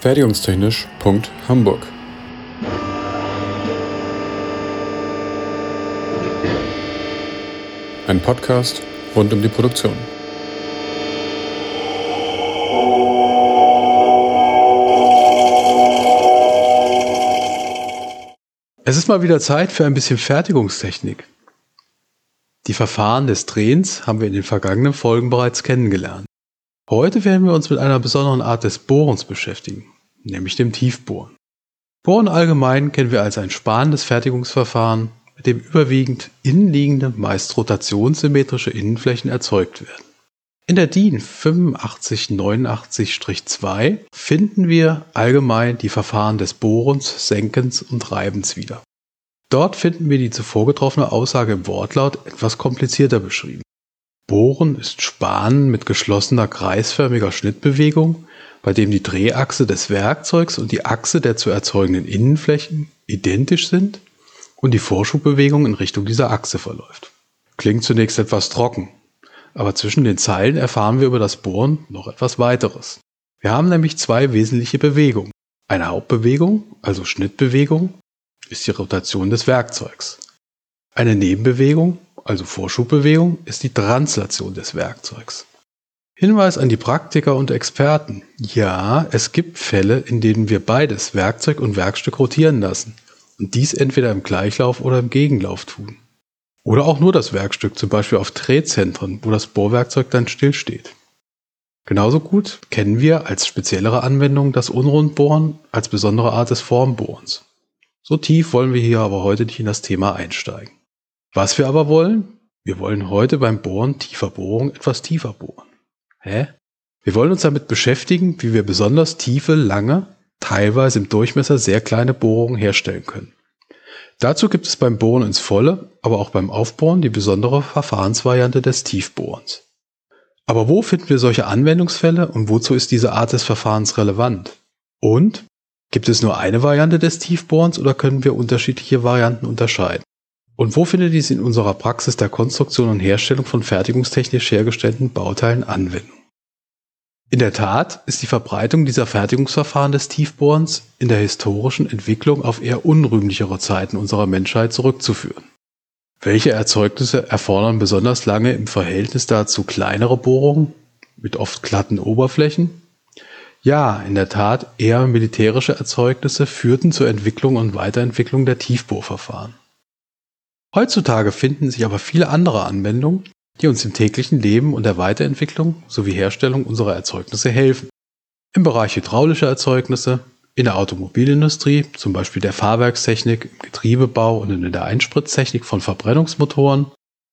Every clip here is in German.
Fertigungstechnisch.hamburg Ein Podcast rund um die Produktion. Es ist mal wieder Zeit für ein bisschen Fertigungstechnik. Die Verfahren des Drehens haben wir in den vergangenen Folgen bereits kennengelernt. Heute werden wir uns mit einer besonderen Art des Bohrens beschäftigen, nämlich dem Tiefbohren. Bohren allgemein kennen wir als ein spanendes Fertigungsverfahren, mit dem überwiegend innenliegende, meist rotationssymmetrische Innenflächen erzeugt werden. In der DIN 8589-2 finden wir allgemein die Verfahren des Bohrens, Senkens und Reibens wieder. Dort finden wir die zuvor getroffene Aussage im Wortlaut etwas komplizierter beschrieben. Bohren ist Spanen mit geschlossener kreisförmiger Schnittbewegung, bei dem die Drehachse des Werkzeugs und die Achse der zu erzeugenden Innenflächen identisch sind und die Vorschubbewegung in Richtung dieser Achse verläuft. Klingt zunächst etwas trocken, aber zwischen den Zeilen erfahren wir über das Bohren noch etwas weiteres. Wir haben nämlich zwei wesentliche Bewegungen. Eine Hauptbewegung, also Schnittbewegung, ist die Rotation des Werkzeugs. Eine Nebenbewegung, also Vorschubbewegung, ist die Translation des Werkzeugs. Hinweis an die Praktiker und Experten. Ja, es gibt Fälle, in denen wir beides, Werkzeug und Werkstück, rotieren lassen und dies entweder im Gleichlauf oder im Gegenlauf tun. Oder auch nur das Werkstück, zum Beispiel auf Drehzentren, wo das Bohrwerkzeug dann stillsteht. Genauso gut kennen wir als speziellere Anwendung das Unrundbohren als besondere Art des Formbohrens. So tief wollen wir hier aber heute nicht in das Thema einsteigen. Was wir aber wollen? Wir wollen heute beim Bohren tiefer Bohrung etwas tiefer bohren. Hä? Wir wollen uns damit beschäftigen, wie wir besonders tiefe, lange, teilweise im Durchmesser sehr kleine Bohrungen herstellen können. Dazu gibt es beim Bohren ins Volle, aber auch beim Aufbohren die besondere Verfahrensvariante des Tiefbohrens. Aber wo finden wir solche Anwendungsfälle und wozu ist diese Art des Verfahrens relevant? Und gibt es nur eine Variante des Tiefbohrens oder können wir unterschiedliche Varianten unterscheiden? Und wo findet dies in unserer Praxis der Konstruktion und Herstellung von fertigungstechnisch hergestellten Bauteilen Anwendung? In der Tat ist die Verbreitung dieser Fertigungsverfahren des Tiefbohrens in der historischen Entwicklung auf eher unrühmlichere Zeiten unserer Menschheit zurückzuführen. Welche Erzeugnisse erfordern besonders lange im Verhältnis dazu kleinere Bohrungen mit oft glatten Oberflächen? Ja, in der Tat eher militärische Erzeugnisse führten zur Entwicklung und Weiterentwicklung der Tiefbohrverfahren. Heutzutage finden sich aber viele andere Anwendungen, die uns im täglichen Leben und der Weiterentwicklung sowie Herstellung unserer Erzeugnisse helfen. Im Bereich hydraulischer Erzeugnisse, in der Automobilindustrie, zum Beispiel der Fahrwerkstechnik, im Getriebebau und in der Einspritztechnik von Verbrennungsmotoren,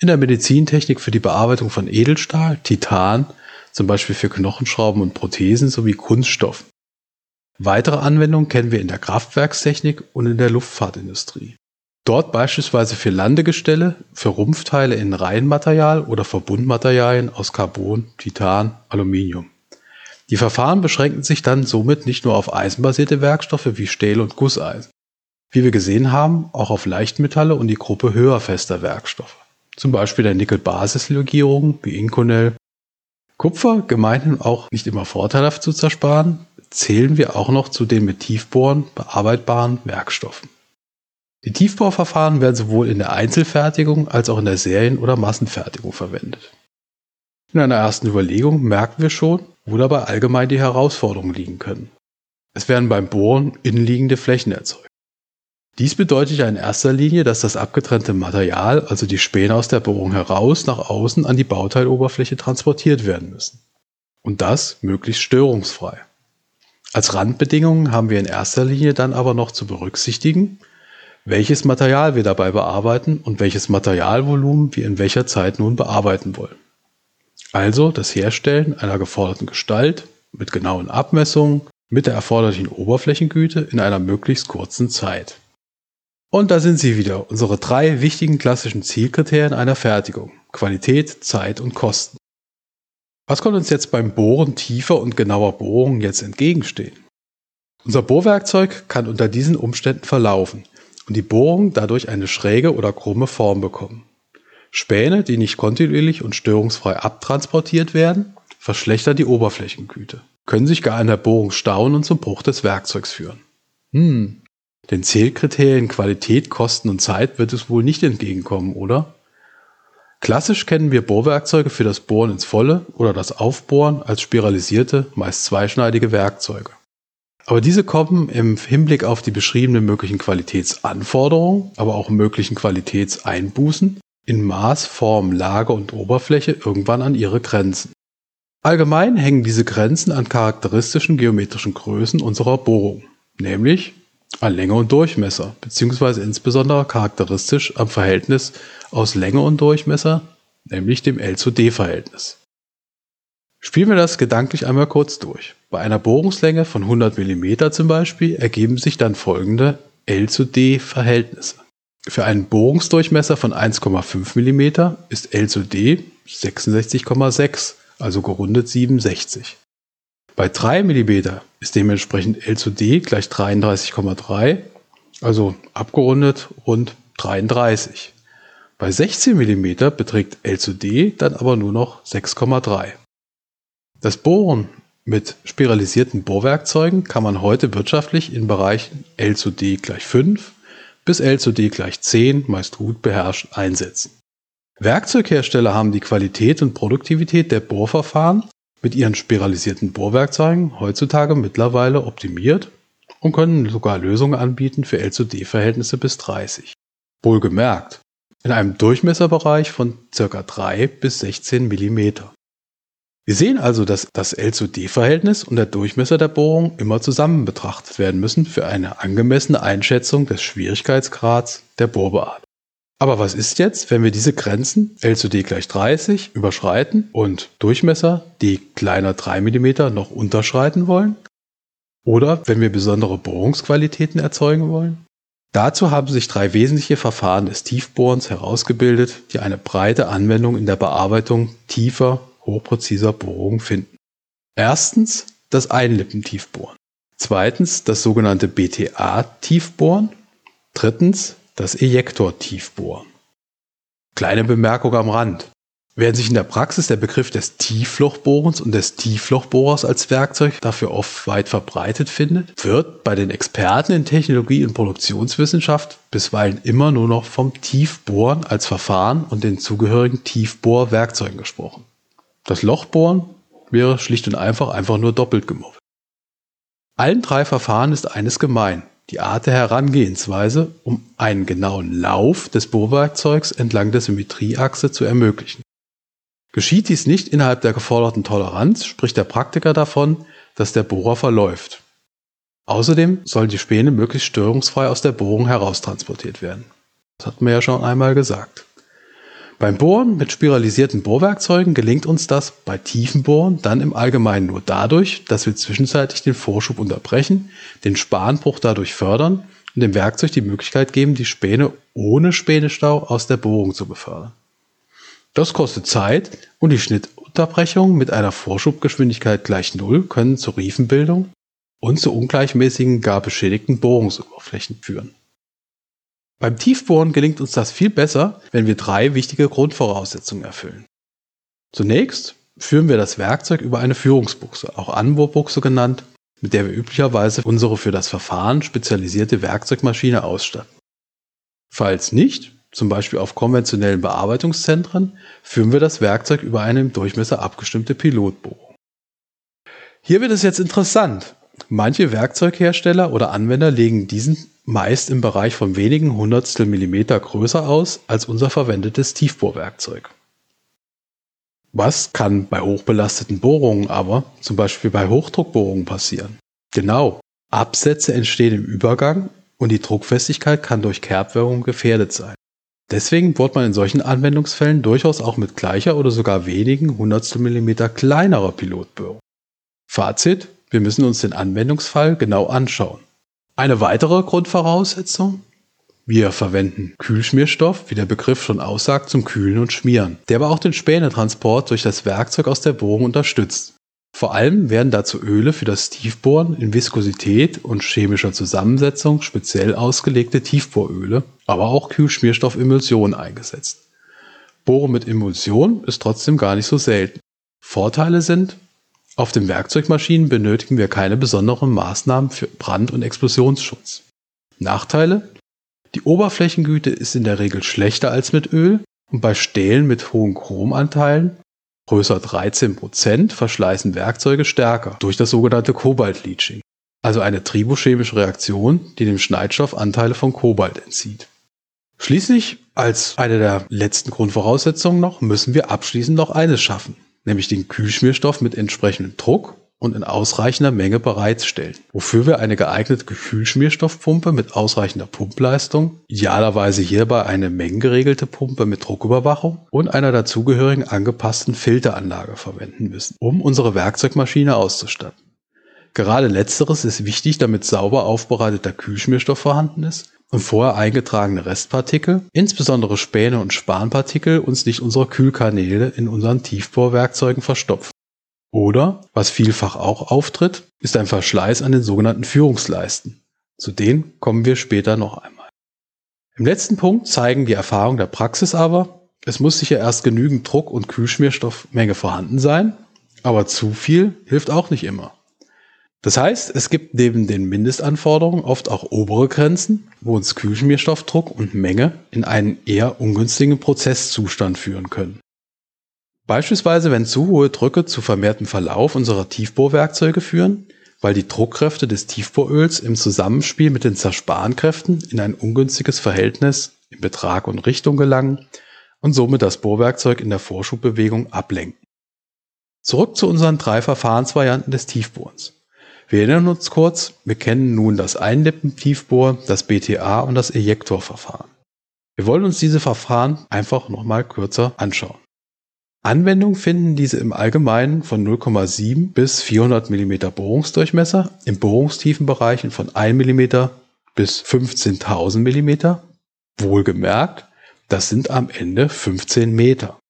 in der Medizintechnik für die Bearbeitung von Edelstahl, Titan, zum Beispiel für Knochenschrauben und Prothesen sowie Kunststoffen. Weitere Anwendungen kennen wir in der Kraftwerkstechnik und in der Luftfahrtindustrie. Dort beispielsweise für Landegestelle, für Rumpfteile in Reihenmaterial oder Verbundmaterialien aus Carbon, Titan, Aluminium. Die Verfahren beschränken sich dann somit nicht nur auf eisenbasierte Werkstoffe wie Stähl und Gusseisen. Wie wir gesehen haben, auch auf Leichtmetalle und die Gruppe höher fester Werkstoffe. Zum Beispiel der Nickel-Basis-Legierung wie Inconel. Kupfer, gemeinhin auch nicht immer vorteilhaft zu zersparen, zählen wir auch noch zu den mit Tiefbohren bearbeitbaren Werkstoffen. Die Tiefbauverfahren werden sowohl in der Einzelfertigung als auch in der Serien- oder Massenfertigung verwendet. In einer ersten Überlegung merken wir schon, wo dabei allgemein die Herausforderungen liegen können. Es werden beim Bohren innenliegende Flächen erzeugt. Dies bedeutet ja in erster Linie, dass das abgetrennte Material, also die Späne aus der Bohrung heraus, nach außen an die Bauteiloberfläche transportiert werden müssen. Und das möglichst störungsfrei. Als Randbedingungen haben wir in erster Linie dann aber noch zu berücksichtigen, welches Material wir dabei bearbeiten und welches Materialvolumen wir in welcher Zeit nun bearbeiten wollen. Also das Herstellen einer geforderten Gestalt mit genauen Abmessungen, mit der erforderlichen Oberflächengüte in einer möglichst kurzen Zeit. Und da sind sie wieder, unsere drei wichtigen klassischen Zielkriterien einer Fertigung. Qualität, Zeit und Kosten. Was kommt uns jetzt beim Bohren tiefer und genauer Bohrungen jetzt entgegenstehen? Unser Bohrwerkzeug kann unter diesen Umständen verlaufen und die Bohrung dadurch eine schräge oder krumme Form bekommen. Späne, die nicht kontinuierlich und störungsfrei abtransportiert werden, verschlechtern die Oberflächengüte. können sich gar an der Bohrung stauen und zum Bruch des Werkzeugs führen. Hm, den Zählkriterien Qualität, Kosten und Zeit wird es wohl nicht entgegenkommen, oder? Klassisch kennen wir Bohrwerkzeuge für das Bohren ins Volle oder das Aufbohren als spiralisierte, meist zweischneidige Werkzeuge. Aber diese kommen im Hinblick auf die beschriebenen möglichen Qualitätsanforderungen, aber auch möglichen Qualitätseinbußen in Maß, Form, Lage und Oberfläche irgendwann an ihre Grenzen. Allgemein hängen diese Grenzen an charakteristischen geometrischen Größen unserer Bohrung, nämlich an Länge und Durchmesser, beziehungsweise insbesondere charakteristisch am Verhältnis aus Länge und Durchmesser, nämlich dem L zu D-Verhältnis. Spielen wir das gedanklich einmal kurz durch. Bei einer Bohrungslänge von 100 mm zum Beispiel ergeben sich dann folgende L zu D Verhältnisse. Für einen Bohrungsdurchmesser von 1,5 mm ist L zu D 66,6, also gerundet 67. Bei 3 mm ist dementsprechend L zu D gleich 33,3, also abgerundet rund 33. Bei 16 mm beträgt L zu D dann aber nur noch 6,3. Das Bohren mit spiralisierten Bohrwerkzeugen kann man heute wirtschaftlich in Bereichen L zu D gleich 5 bis L zu D gleich 10 meist gut beherrscht einsetzen. Werkzeughersteller haben die Qualität und Produktivität der Bohrverfahren mit ihren spiralisierten Bohrwerkzeugen heutzutage mittlerweile optimiert und können sogar Lösungen anbieten für L zu D Verhältnisse bis 30. Wohlgemerkt, in einem Durchmesserbereich von ca. 3 bis 16 mm. Wir sehen also, dass das L zu D-Verhältnis und der Durchmesser der Bohrung immer zusammen betrachtet werden müssen für eine angemessene Einschätzung des Schwierigkeitsgrads der Bohrbearbeitung. Aber was ist jetzt, wenn wir diese Grenzen L zu D gleich 30 überschreiten und Durchmesser D kleiner 3 mm noch unterschreiten wollen? Oder wenn wir besondere Bohrungsqualitäten erzeugen wollen? Dazu haben sich drei wesentliche Verfahren des Tiefbohrens herausgebildet, die eine breite Anwendung in der Bearbeitung tiefer, hochpräziser Bohrungen finden. Erstens das Einlippentiefbohren. Zweitens das sogenannte BTA-Tiefbohren. Drittens das Ejektor-Tiefbohren. Kleine Bemerkung am Rand. Während sich in der Praxis der Begriff des Tieflochbohrens und des Tieflochbohrers als Werkzeug dafür oft weit verbreitet findet, wird bei den Experten in Technologie und Produktionswissenschaft bisweilen immer nur noch vom Tiefbohren als Verfahren und den zugehörigen Tiefbohrwerkzeugen gesprochen. Das Lochbohren wäre schlicht und einfach einfach nur doppelt gemoppelt. Allen drei Verfahren ist eines gemein die Art der Herangehensweise, um einen genauen Lauf des Bohrwerkzeugs entlang der Symmetrieachse zu ermöglichen. Geschieht dies nicht innerhalb der geforderten Toleranz, spricht der Praktiker davon, dass der Bohrer verläuft. Außerdem sollen die Späne möglichst störungsfrei aus der Bohrung heraustransportiert werden. Das hatten wir ja schon einmal gesagt. Beim Bohren mit spiralisierten Bohrwerkzeugen gelingt uns das bei tiefen Bohren dann im Allgemeinen nur dadurch, dass wir zwischenzeitlich den Vorschub unterbrechen, den Spanbruch dadurch fördern und dem Werkzeug die Möglichkeit geben, die Späne ohne Spänestau aus der Bohrung zu befördern. Das kostet Zeit und die Schnittunterbrechungen mit einer Vorschubgeschwindigkeit gleich Null können zur Riefenbildung und zu ungleichmäßigen, gar beschädigten Bohrungsoberflächen führen. Beim Tiefbohren gelingt uns das viel besser, wenn wir drei wichtige Grundvoraussetzungen erfüllen. Zunächst führen wir das Werkzeug über eine Führungsbuchse, auch Anbohrbuchse genannt, mit der wir üblicherweise unsere für das Verfahren spezialisierte Werkzeugmaschine ausstatten. Falls nicht, zum Beispiel auf konventionellen Bearbeitungszentren, führen wir das Werkzeug über eine im Durchmesser abgestimmte Pilotbohrung. Hier wird es jetzt interessant. Manche Werkzeughersteller oder Anwender legen diesen meist im Bereich von wenigen Hundertstel Millimeter größer aus als unser verwendetes Tiefbohrwerkzeug. Was kann bei hochbelasteten Bohrungen aber, zum Beispiel bei Hochdruckbohrungen, passieren? Genau, Absätze entstehen im Übergang und die Druckfestigkeit kann durch Kerbwirkung gefährdet sein. Deswegen bohrt man in solchen Anwendungsfällen durchaus auch mit gleicher oder sogar wenigen Hundertstel Millimeter kleinerer Pilotbohrung. Fazit, wir müssen uns den Anwendungsfall genau anschauen. Eine weitere Grundvoraussetzung? Wir verwenden Kühlschmierstoff, wie der Begriff schon aussagt, zum Kühlen und Schmieren, der aber auch den Spänetransport durch das Werkzeug aus der Bohrung unterstützt. Vor allem werden dazu Öle für das Tiefbohren in Viskosität und chemischer Zusammensetzung speziell ausgelegte Tiefbohröle, aber auch Kühlschmierstoffemulsion eingesetzt. Bohren mit Emulsion ist trotzdem gar nicht so selten. Vorteile sind Auf den Werkzeugmaschinen benötigen wir keine besonderen Maßnahmen für Brand- und Explosionsschutz. Nachteile? Die Oberflächengüte ist in der Regel schlechter als mit Öl und bei Stählen mit hohen Chromanteilen, größer 13%, verschleißen Werkzeuge stärker durch das sogenannte Kobalt-Leaching, also eine tribochemische Reaktion, die dem Schneidstoff Anteile von Kobalt entzieht. Schließlich, als eine der letzten Grundvoraussetzungen noch, müssen wir abschließend noch eines schaffen, nämlich den Kühlschmierstoff mit entsprechendem Druck und in ausreichender Menge bereitstellen, wofür wir eine geeignete Kühlschmierstoffpumpe mit ausreichender Pumpleistung, idealerweise hierbei eine mengengeregelte Pumpe mit Drucküberwachung und einer dazugehörigen angepassten Filteranlage verwenden müssen, um unsere Werkzeugmaschine auszustatten. Gerade letzteres ist wichtig, damit sauber aufbereiteter Kühlschmierstoff vorhanden ist vorher eingetragene Restpartikel, insbesondere Späne und Spanpartikel, uns nicht unsere Kühlkanäle in unseren Tiefbohrwerkzeugen verstopfen. Oder, was vielfach auch auftritt, ist ein Verschleiß an den sogenannten Führungsleisten. Zu denen kommen wir später noch einmal. Im letzten Punkt zeigen die Erfahrungen der Praxis aber, es muss sicher erst genügend Druck und Kühlschmierstoffmenge vorhanden sein, aber zu viel hilft auch nicht immer. Das heißt, es gibt neben den Mindestanforderungen oft auch obere Grenzen, wo uns Kühlschmierstoffdruck und Menge in einen eher ungünstigen Prozesszustand führen können. Beispielsweise, wenn zu hohe Drücke zu vermehrtem Verlauf unserer Tiefbohrwerkzeuge führen, weil die Druckkräfte des Tiefbohröls im Zusammenspiel mit den Zersparenkräften in ein ungünstiges Verhältnis in Betrag und Richtung gelangen und somit das Bohrwerkzeug in der Vorschubbewegung ablenken. Zurück zu unseren drei Verfahrensvarianten des Tiefbohrens. Wir erinnern uns kurz, wir kennen nun das Einlippentiefbohr, das BTA und das Ejektorverfahren. Wir wollen uns diese Verfahren einfach nochmal kürzer anschauen. Anwendung finden diese im Allgemeinen von 0,7 bis 400 mm Bohrungsdurchmesser in Bohrungstiefenbereichen von 1 mm bis 15.000 mm. Wohlgemerkt, das sind am Ende 15 Meter.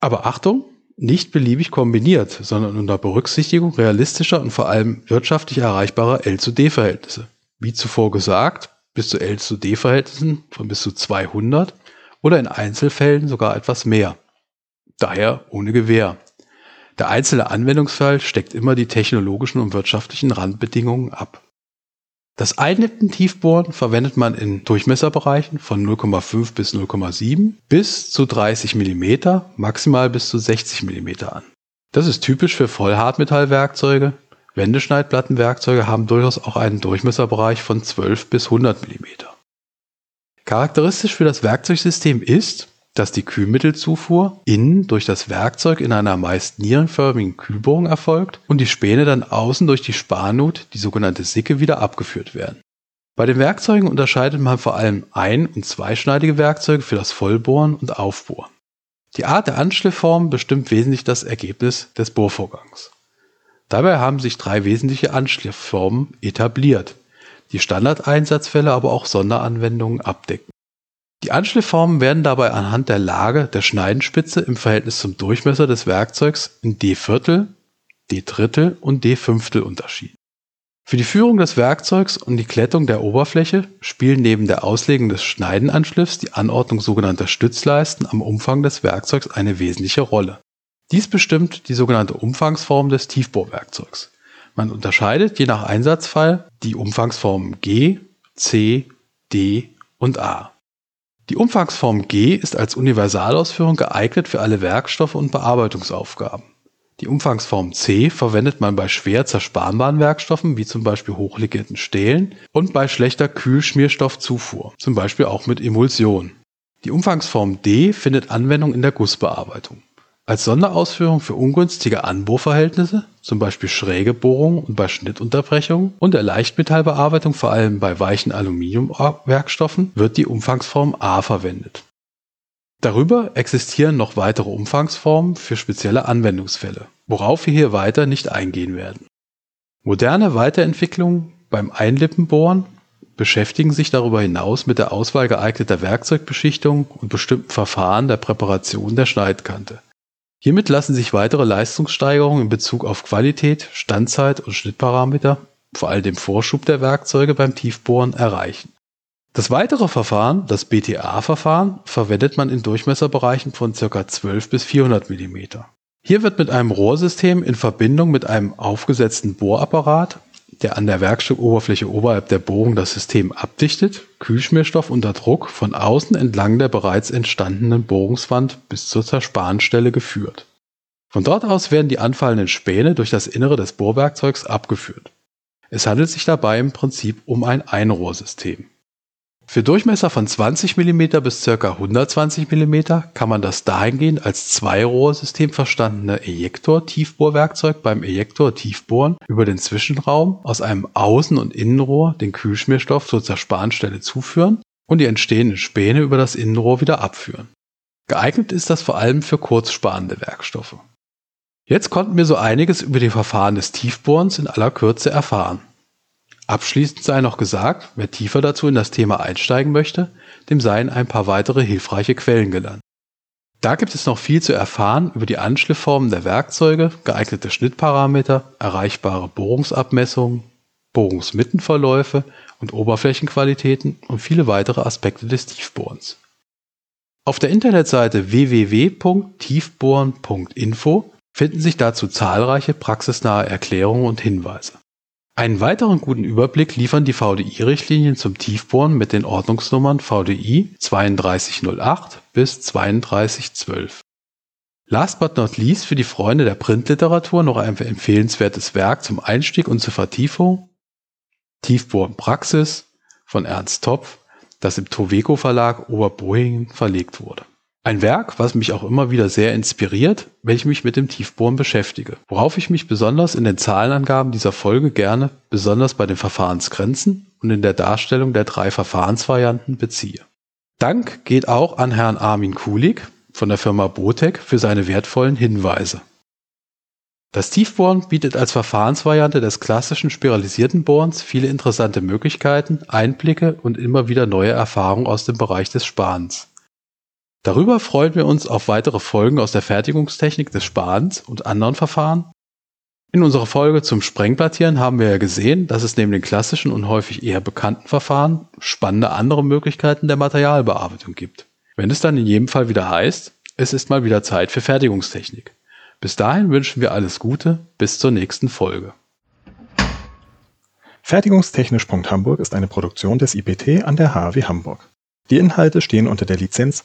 Aber Achtung, nicht beliebig kombiniert, sondern unter Berücksichtigung realistischer und vor allem wirtschaftlich erreichbarer L zu D-Verhältnisse. Wie zuvor gesagt, bis zu L zu D-Verhältnissen von bis zu 200 oder in Einzelfällen sogar etwas mehr. Daher ohne Gewähr. Der einzelne Anwendungsfall steckt immer die technologischen und wirtschaftlichen Randbedingungen ab. Das Einlippentiefbohren verwendet man in Durchmesserbereichen von 0,5 bis 0,7 bis zu 30 mm, maximal bis zu 60 mm an. Das ist typisch für Vollhartmetallwerkzeuge. Wendeschneidplattenwerkzeuge haben durchaus auch einen Durchmesserbereich von 12 bis 100 mm. Charakteristisch für das Werkzeugsystem ist, dass die Kühlmittelzufuhr innen durch das Werkzeug in einer meist nierenförmigen Kühlbohrung erfolgt und die Späne dann außen durch die Sparnut, die sogenannte Sicke, wieder abgeführt werden. Bei den Werkzeugen unterscheidet man vor allem ein- und zweischneidige Werkzeuge für das Vollbohren und Aufbohren. Die Art der Anschliffform bestimmt wesentlich das Ergebnis des Bohrvorgangs. Dabei haben sich drei wesentliche Anschliffformen etabliert, die Standardeinsatzfälle aber auch Sonderanwendungen abdecken. Die Anschliffformen werden dabei anhand der Lage der Schneidenspitze im Verhältnis zum Durchmesser des Werkzeugs in D-Viertel, D-Drittel und D-Fünftel unterschieden. Für die Führung des Werkzeugs und die Klettung der Oberfläche spielen neben der Auslegung des Schneidenanschliffs die Anordnung sogenannter Stützleisten am Umfang des Werkzeugs eine wesentliche Rolle. Dies bestimmt die sogenannte Umfangsform des Tiefbohrwerkzeugs. Man unterscheidet je nach Einsatzfall die Umfangsformen G, C, D und A. Die Umfangsform G ist als Universalausführung geeignet für alle Werkstoffe und Bearbeitungsaufgaben. Die Umfangsform C verwendet man bei schwer zersparenbaren Werkstoffen wie zum Beispiel hochlegierten Stählen und bei schlechter Kühlschmierstoffzufuhr, zum Beispiel auch mit Emulsion. Die Umfangsform D findet Anwendung in der Gussbearbeitung. Als Sonderausführung für ungünstige Anbohrverhältnisse, zum Beispiel schräge Bohrungen und bei Schnittunterbrechungen und der Leichtmetallbearbeitung, vor allem bei weichen Aluminiumwerkstoffen, wird die Umfangsform A verwendet. Darüber existieren noch weitere Umfangsformen für spezielle Anwendungsfälle, worauf wir hier weiter nicht eingehen werden. Moderne Weiterentwicklungen beim Einlippenbohren beschäftigen sich darüber hinaus mit der Auswahl geeigneter Werkzeugbeschichtung und bestimmten Verfahren der Präparation der Schneidkante. Hiermit lassen sich weitere Leistungssteigerungen in Bezug auf Qualität, Standzeit und Schnittparameter, vor allem dem Vorschub der Werkzeuge beim Tiefbohren, erreichen. Das weitere Verfahren, das BTA-Verfahren, verwendet man in Durchmesserbereichen von ca. 12 bis 400 mm. Hier wird mit einem Rohrsystem in Verbindung mit einem aufgesetzten Bohrapparat, der an der Werkstückoberfläche oberhalb der Bohrung das System abdichtet, Kühlschmierstoff unter Druck von außen entlang der bereits entstandenen Bohrungswand bis zur Zerspanstelle geführt. Von dort aus werden die anfallenden Späne durch das Innere des Bohrwerkzeugs abgeführt. Es handelt sich dabei im Prinzip um ein Einrohrsystem. Für Durchmesser von 20 mm bis ca. 120 mm kann man das dahingehend als Zweirohrsystem verstandene Ejektor-Tiefbohrwerkzeug beim Ejektor-Tiefbohren über den Zwischenraum aus einem Außen- und Innenrohr den Kühlschmierstoff zur Zerspanstelle zuführen und die entstehenden Späne über das Innenrohr wieder abführen. Geeignet ist das vor allem für kurzsparende Werkstoffe. Jetzt konnten wir so einiges über die Verfahren des Tiefbohrens in aller Kürze erfahren. Abschließend sei noch gesagt, wer tiefer dazu in das Thema einsteigen möchte, dem seien ein paar weitere hilfreiche Quellen genannt. Da gibt es noch viel zu erfahren über die Anschliffformen der Werkzeuge, geeignete Schnittparameter, erreichbare Bohrungsabmessungen, Bohrungsmittenverläufe und Oberflächenqualitäten und viele weitere Aspekte des Tiefbohrens. Auf der Internetseite www.tiefbohren.info finden sich dazu zahlreiche praxisnahe Erklärungen und Hinweise. Einen weiteren guten Überblick liefern die VDI-Richtlinien zum Tiefbohren mit den Ordnungsnummern VDI 3208 bis 3212. Last but not least für die Freunde der Printliteratur noch ein empfehlenswertes Werk zum Einstieg und zur Vertiefung. Tiefbohren Praxis von Ernst Topf, das im Toveco Verlag Oberbohingen verlegt wurde. Ein Werk, was mich auch immer wieder sehr inspiriert, wenn ich mich mit dem Tiefbohren beschäftige. Worauf ich mich besonders in den Zahlenangaben dieser Folge gerne, besonders bei den Verfahrensgrenzen und in der Darstellung der drei Verfahrensvarianten beziehe. Dank geht auch an Herrn Armin Kulig von der Firma Botec für seine wertvollen Hinweise. Das Tiefbohren bietet als Verfahrensvariante des klassischen spiralisierten Bohrens viele interessante Möglichkeiten, Einblicke und immer wieder neue Erfahrungen aus dem Bereich des Spanens. Darüber freuen wir uns auf weitere Folgen aus der Fertigungstechnik des Spadens und anderen Verfahren. In unserer Folge zum Sprengplattieren haben wir ja gesehen, dass es neben den klassischen und häufig eher bekannten Verfahren spannende andere Möglichkeiten der Materialbearbeitung gibt. Wenn es dann in jedem Fall wieder heißt, es ist mal wieder Zeit für Fertigungstechnik. Bis dahin wünschen wir alles Gute, bis zur nächsten Folge. Fertigungstechnisch.hamburg ist eine Produktion des IPT an der HW Hamburg. Die Inhalte stehen unter der Lizenz